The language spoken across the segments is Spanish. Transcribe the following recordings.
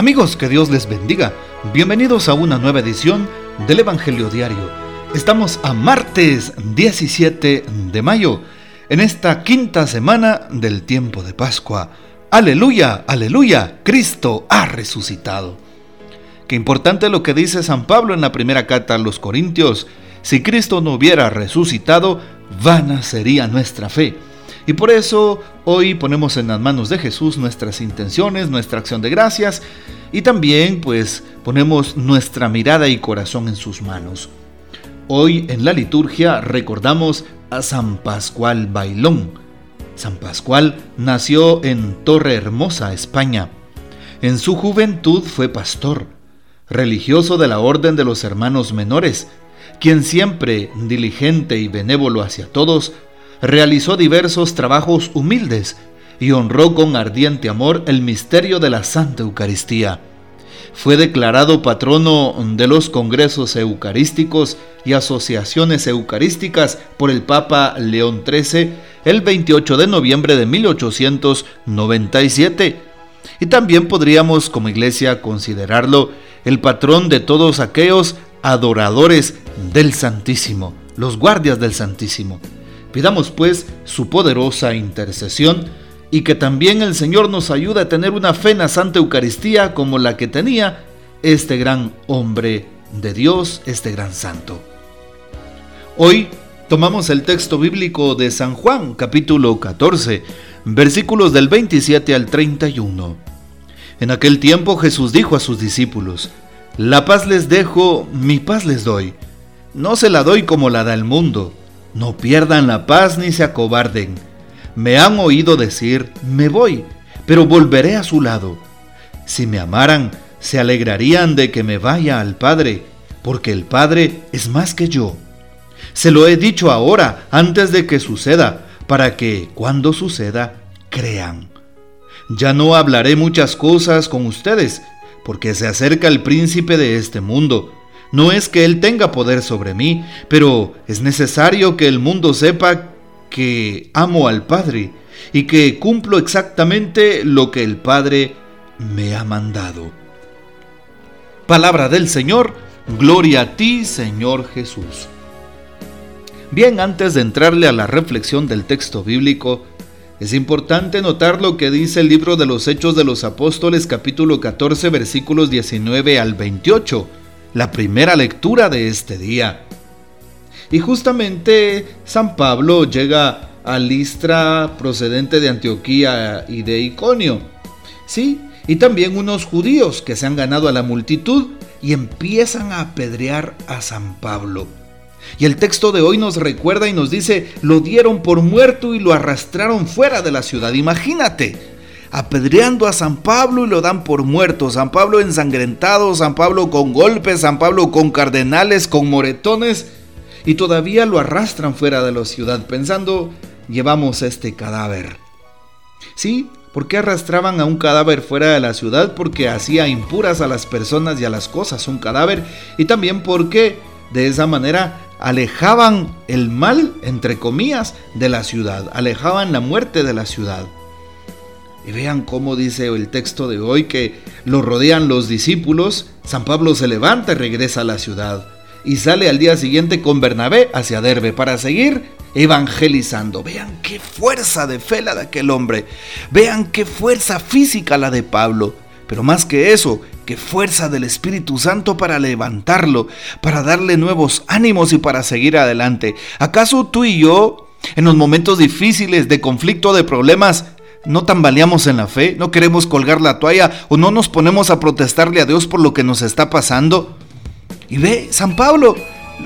Amigos, que Dios les bendiga. Bienvenidos a una nueva edición del Evangelio Diario. Estamos a martes 17 de mayo, en esta quinta semana del tiempo de Pascua. Aleluya, aleluya, Cristo ha resucitado. Qué importante lo que dice San Pablo en la primera carta a los Corintios. Si Cristo no hubiera resucitado, vana sería nuestra fe. Y por eso hoy ponemos en las manos de Jesús nuestras intenciones, nuestra acción de gracias y también pues ponemos nuestra mirada y corazón en sus manos. Hoy en la liturgia recordamos a San Pascual Bailón. San Pascual nació en Torre Hermosa, España. En su juventud fue pastor, religioso de la Orden de los Hermanos Menores, quien siempre, diligente y benévolo hacia todos, realizó diversos trabajos humildes y honró con ardiente amor el misterio de la Santa Eucaristía. Fue declarado patrono de los congresos eucarísticos y asociaciones eucarísticas por el Papa León XIII el 28 de noviembre de 1897. Y también podríamos como iglesia considerarlo el patrón de todos aquellos adoradores del Santísimo, los guardias del Santísimo. Pidamos pues su poderosa intercesión y que también el Señor nos ayude a tener una fe en la Santa Eucaristía como la que tenía este gran hombre de Dios, este gran santo. Hoy tomamos el texto bíblico de San Juan, capítulo 14, versículos del 27 al 31. En aquel tiempo Jesús dijo a sus discípulos, La paz les dejo, mi paz les doy. No se la doy como la da el mundo. No pierdan la paz ni se acobarden. Me han oído decir, me voy, pero volveré a su lado. Si me amaran, se alegrarían de que me vaya al Padre, porque el Padre es más que yo. Se lo he dicho ahora, antes de que suceda, para que, cuando suceda, crean. Ya no hablaré muchas cosas con ustedes, porque se acerca el príncipe de este mundo no es que Él tenga poder sobre mí, pero es necesario que el mundo sepa que amo al Padre y que cumplo exactamente lo que el Padre me ha mandado. Palabra del Señor, gloria a ti, Señor Jesús. Bien, antes de entrarle a la reflexión del texto bíblico, es importante notar lo que dice el libro de los Hechos de los Apóstoles capítulo 14 versículos 19 al 28 la primera lectura de este día. Y justamente San Pablo llega a Listra procedente de Antioquía y de Iconio. Sí, y también unos judíos que se han ganado a la multitud y empiezan a apedrear a San Pablo. Y el texto de hoy nos recuerda y nos dice, lo dieron por muerto y lo arrastraron fuera de la ciudad. Imagínate, apedreando a San Pablo y lo dan por muerto. San Pablo ensangrentado, San Pablo con golpes, San Pablo con cardenales, con moretones. Y todavía lo arrastran fuera de la ciudad pensando, llevamos este cadáver. Sí, ¿por qué arrastraban a un cadáver fuera de la ciudad? Porque hacía impuras a las personas y a las cosas un cadáver. Y también porque de esa manera alejaban el mal, entre comillas, de la ciudad, alejaban la muerte de la ciudad. Y vean cómo dice el texto de hoy que lo rodean los discípulos. San Pablo se levanta y regresa a la ciudad. Y sale al día siguiente con Bernabé hacia Derbe para seguir evangelizando. Vean qué fuerza de fe la de aquel hombre. Vean qué fuerza física la de Pablo. Pero más que eso, qué fuerza del Espíritu Santo para levantarlo, para darle nuevos ánimos y para seguir adelante. ¿Acaso tú y yo, en los momentos difíciles de conflicto, de problemas, no tambaleamos en la fe, no queremos colgar la toalla o no nos ponemos a protestarle a Dios por lo que nos está pasando. Y ve, San Pablo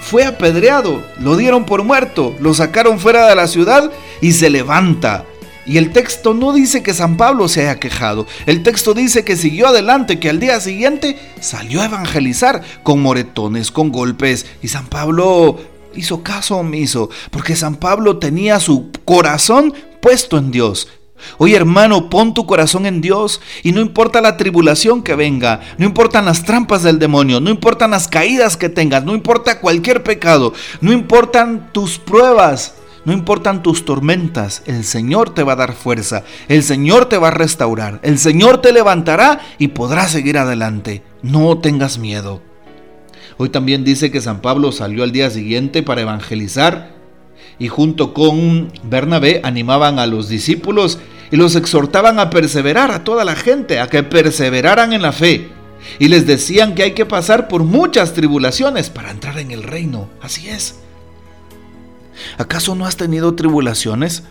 fue apedreado, lo dieron por muerto, lo sacaron fuera de la ciudad y se levanta. Y el texto no dice que San Pablo se haya quejado, el texto dice que siguió adelante, que al día siguiente salió a evangelizar con moretones, con golpes. Y San Pablo hizo caso omiso, porque San Pablo tenía su corazón puesto en Dios. Oye hermano, pon tu corazón en Dios y no importa la tribulación que venga, no importan las trampas del demonio, no importan las caídas que tengas, no importa cualquier pecado, no importan tus pruebas, No importan tus tormentas, el Señor te va a dar fuerza, el Señor te va a restaurar, el Señor te levantará y podrás seguir adelante. No tengas miedo. Hoy también dice que San Pablo salió al día siguiente para evangelizar y junto con Bernabé animaban a los discípulos y los exhortaban a perseverar a toda la gente, a que perseveraran en la fe. Y les decían que hay que pasar por muchas tribulaciones para entrar en el reino. Así es. ¿Acaso no has tenido tribulaciones?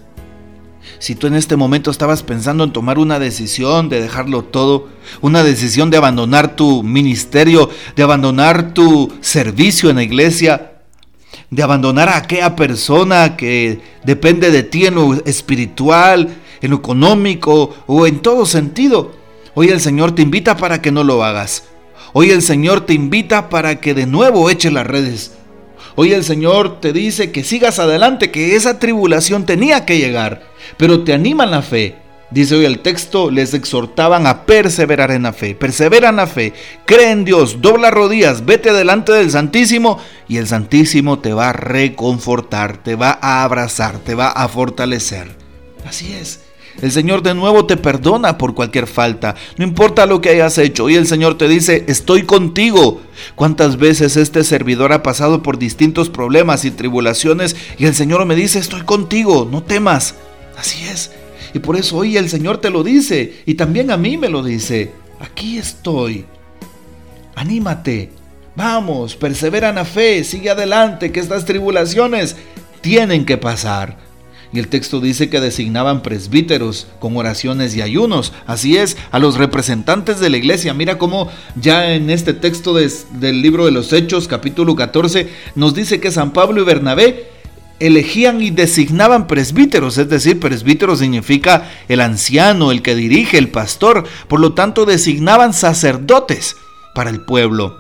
Si tú en este momento estabas pensando en tomar una decisión de dejarlo todo, una decisión de abandonar tu ministerio, de abandonar tu servicio en la iglesia, de abandonar a aquella persona que depende de ti en lo espiritual, en lo económico o en todo sentido, hoy el Señor te invita para que no lo hagas. Hoy el Señor te invita para que de nuevo eches las redes Hoy el Señor te dice que sigas adelante, que esa tribulación tenía que llegar, pero te anima en la fe. Dice hoy el texto, les exhortaban a perseverar en la fe. Persevera en la fe, cree en Dios, dobla rodillas, vete delante del Santísimo y el Santísimo te va a reconfortar, te va a abrazar, te va a fortalecer. Así es. El Señor de nuevo te perdona por cualquier falta, no importa lo que hayas hecho. Y el Señor te dice, estoy contigo. ¿Cuántas veces este servidor ha pasado por distintos problemas y tribulaciones y el Señor me dice, estoy contigo, no temas? Así es. Y por eso hoy el Señor te lo dice y también a mí me lo dice. Aquí estoy. Anímate. Vamos, persevera en la fe, sigue adelante, que estas tribulaciones tienen que pasar. Y el texto dice que designaban presbíteros con oraciones y ayunos. Así es, a los representantes de la iglesia. Mira cómo ya en este texto del libro de los Hechos, capítulo 14, nos dice que San Pablo y Bernabé elegían y designaban presbíteros, es decir, presbítero significa el anciano, el que dirige, el pastor, por lo tanto designaban sacerdotes para el pueblo.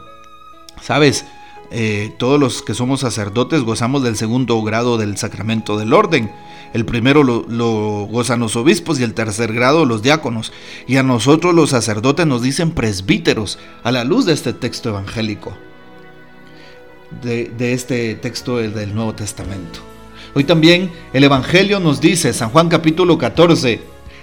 ¿Sabes? Eh, todos los que somos sacerdotes gozamos del segundo grado del sacramento del orden. El primero lo, gozan los obispos y el tercer grado los diáconos. Y a nosotros los sacerdotes nos dicen presbíteros a la luz de este texto evangélico, de, de este texto del Nuevo Testamento. Hoy también el Evangelio nos dice, San Juan capítulo 14,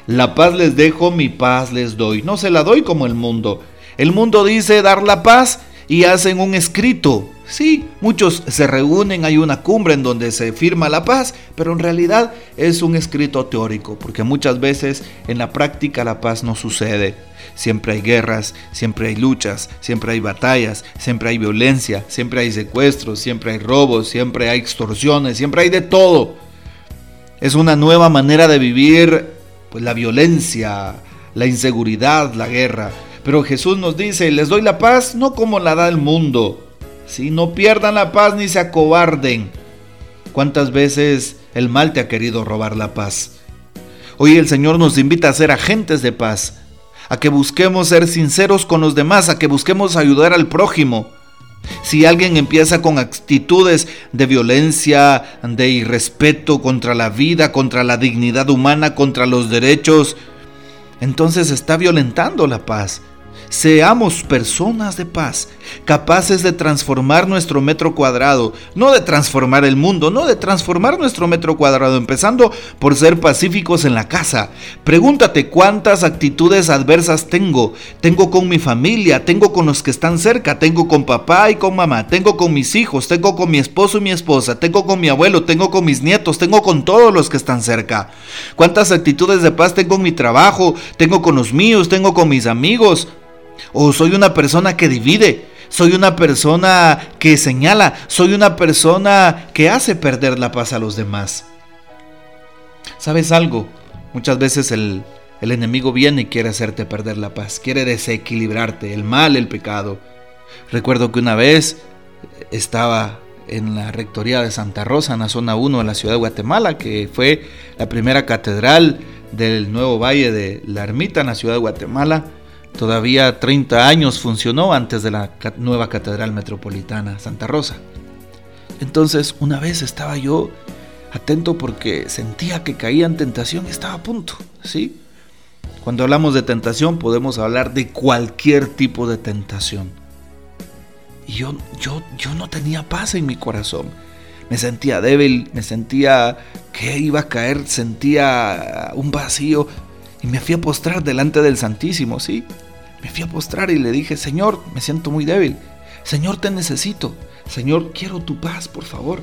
la paz les dejo, mi paz les doy. No se la doy como el mundo. El mundo dice dar la paz y hacen un escrito. Sí, muchos se reúnen, hay una cumbre en donde se firma la paz, pero en realidad es un escrito teórico, porque muchas veces en la práctica la paz no sucede. Siempre hay guerras, siempre hay luchas, siempre hay batallas, siempre hay violencia, siempre hay secuestros, siempre hay robos, siempre hay extorsiones, siempre hay de todo. Es una nueva manera de vivir pues, la violencia, la inseguridad, la guerra. Pero Jesús nos dice, les doy la paz no como la da el mundo. Si no pierdan la paz ni se acobarden. ¿Cuántas veces el mal te ha querido robar la paz? Hoy el Señor nos invita a ser agentes de paz, a que busquemos ser sinceros con los demás, a que busquemos ayudar al prójimo. Si alguien empieza con actitudes de violencia, de irrespeto contra la vida, contra la dignidad humana, contra los derechos, entonces está violentando la paz. Seamos personas de paz, capaces de transformar nuestro metro cuadrado, no de transformar el mundo, no de transformar nuestro metro cuadrado, empezando por ser pacíficos en la casa. Pregúntate cuántas actitudes adversas tengo. Tengo con mi familia, tengo con los que están cerca, tengo con papá y con mamá, tengo con mis hijos, tengo con mi esposo y mi esposa, tengo con mi abuelo, tengo con mis nietos, tengo con todos los que están cerca. Cuántas actitudes de paz tengo en mi trabajo, tengo con los míos, tengo con mis amigos. O soy una persona que divide, soy una persona que señala, soy una persona que hace perder la paz a los demás. ¿Sabes algo? Muchas veces el, el enemigo viene y quiere hacerte perder la paz, quiere desequilibrarte, el mal, el pecado. Recuerdo que una vez estaba en la rectoría de Santa Rosa, en la zona 1 de la ciudad de Guatemala, que fue la primera catedral del nuevo valle de la ermita en la ciudad de Guatemala. Todavía 30 años funcionó antes de la nueva Catedral Metropolitana Santa Rosa. Entonces, una vez estaba yo atento porque sentía que caía en tentación y estaba a punto, ¿sí? Cuando hablamos de tentación podemos hablar de cualquier tipo de tentación. Y yo, yo, yo no tenía paz en mi corazón. me sentía débil, me sentía que iba a caer, sentía un vacío y me fui a postrar delante del Santísimo, ¿sí? Me fui a postrar y le dije, Señor, me siento muy débil, Señor, te necesito, Señor, quiero tu paz, por favor.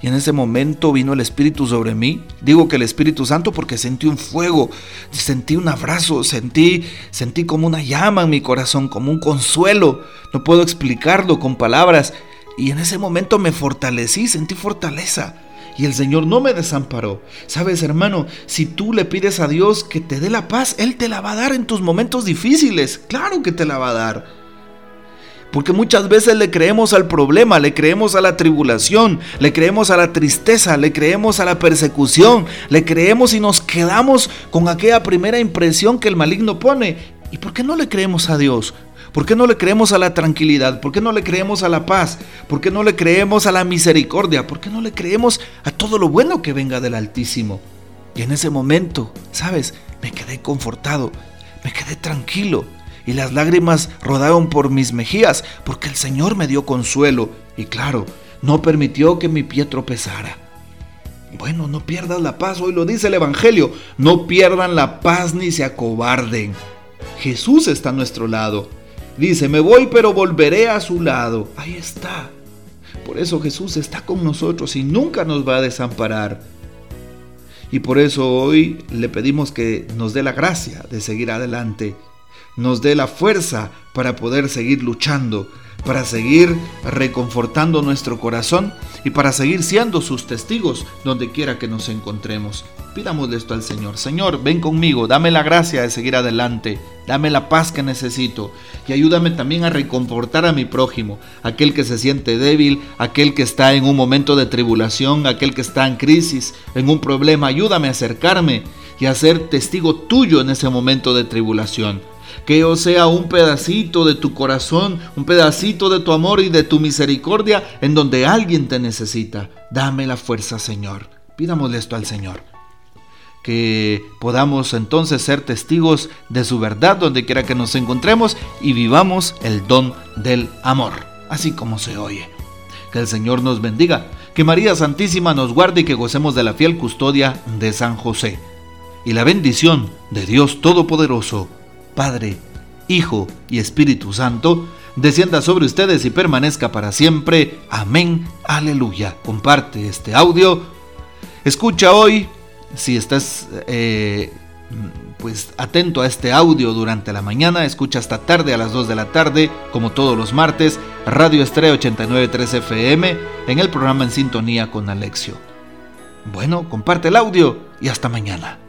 Y en ese momento vino el Espíritu sobre mí. Digo que el Espíritu Santo porque sentí un fuego, sentí un abrazo, sentí, sentí como una llama en mi corazón, como un consuelo. No puedo explicarlo con palabras. Y en ese momento me fortalecí, sentí fortaleza. Y el Señor no me desamparó. Sabes, hermano, si tú le pides a Dios que te dé la paz, Él te la va a dar en tus momentos difíciles. Claro que te la va a dar. Porque muchas veces le creemos al problema, le creemos a la tribulación, le creemos a la tristeza, le creemos a la persecución, le creemos y nos quedamos con aquella primera impresión que el maligno pone. ¿Y por qué no le creemos a Dios? ¿Por qué no le creemos a la tranquilidad? ¿Por qué no le creemos a la paz? ¿Por qué no le creemos a la misericordia? ¿Por qué no le creemos a todo lo bueno que venga del Altísimo? Y en ese momento, ¿sabes? Me quedé confortado, me quedé tranquilo y las lágrimas rodaron por mis mejillas porque el Señor me dio consuelo y claro, no permitió que mi pie tropezara. Bueno, no pierdas la paz, hoy lo dice el Evangelio, no pierdan la paz ni se acobarden. Jesús está a nuestro lado. Dice, me voy pero volveré a su lado. Ahí está. Por eso Jesús está con nosotros y nunca nos va a desamparar. Y por eso hoy le pedimos que nos dé la gracia de seguir adelante, nos dé la fuerza para poder seguir luchando, para seguir reconfortando nuestro corazón y para seguir siendo sus testigos donde quiera que nos encontremos. Pidámosle esto al Señor. Señor, ven conmigo, dame la gracia de seguir adelante, dame la paz que necesito y ayúdame también a reconfortar a mi prójimo, aquel que se siente débil, aquel que está en un momento de tribulación, aquel que está en crisis, en un problema. Ayúdame a acercarme y a ser testigo tuyo en ese momento de tribulación que yo sea un pedacito de tu corazón, un pedacito de tu amor y de tu misericordia en donde alguien te necesita. Dame la fuerza, Señor. Pidámosle esto al Señor. Que podamos entonces ser testigos de su verdad donde quiera que nos encontremos y vivamos el don del amor, así como se oye. Que el Señor nos bendiga, que María Santísima nos guarde y que gocemos de la fiel custodia de San José. Y la bendición de Dios Todopoderoso, Padre, Hijo y Espíritu Santo, descienda sobre ustedes y permanezca para siempre. Amén. Aleluya. Comparte este audio. Escucha hoy, si estás eh, pues atento a este audio durante la mañana, escucha esta tarde a las 2 de la tarde, como todos los martes, Radio Estrella 893 FM, en el programa En Sintonía con Alexio. Bueno, comparte el audio y hasta mañana.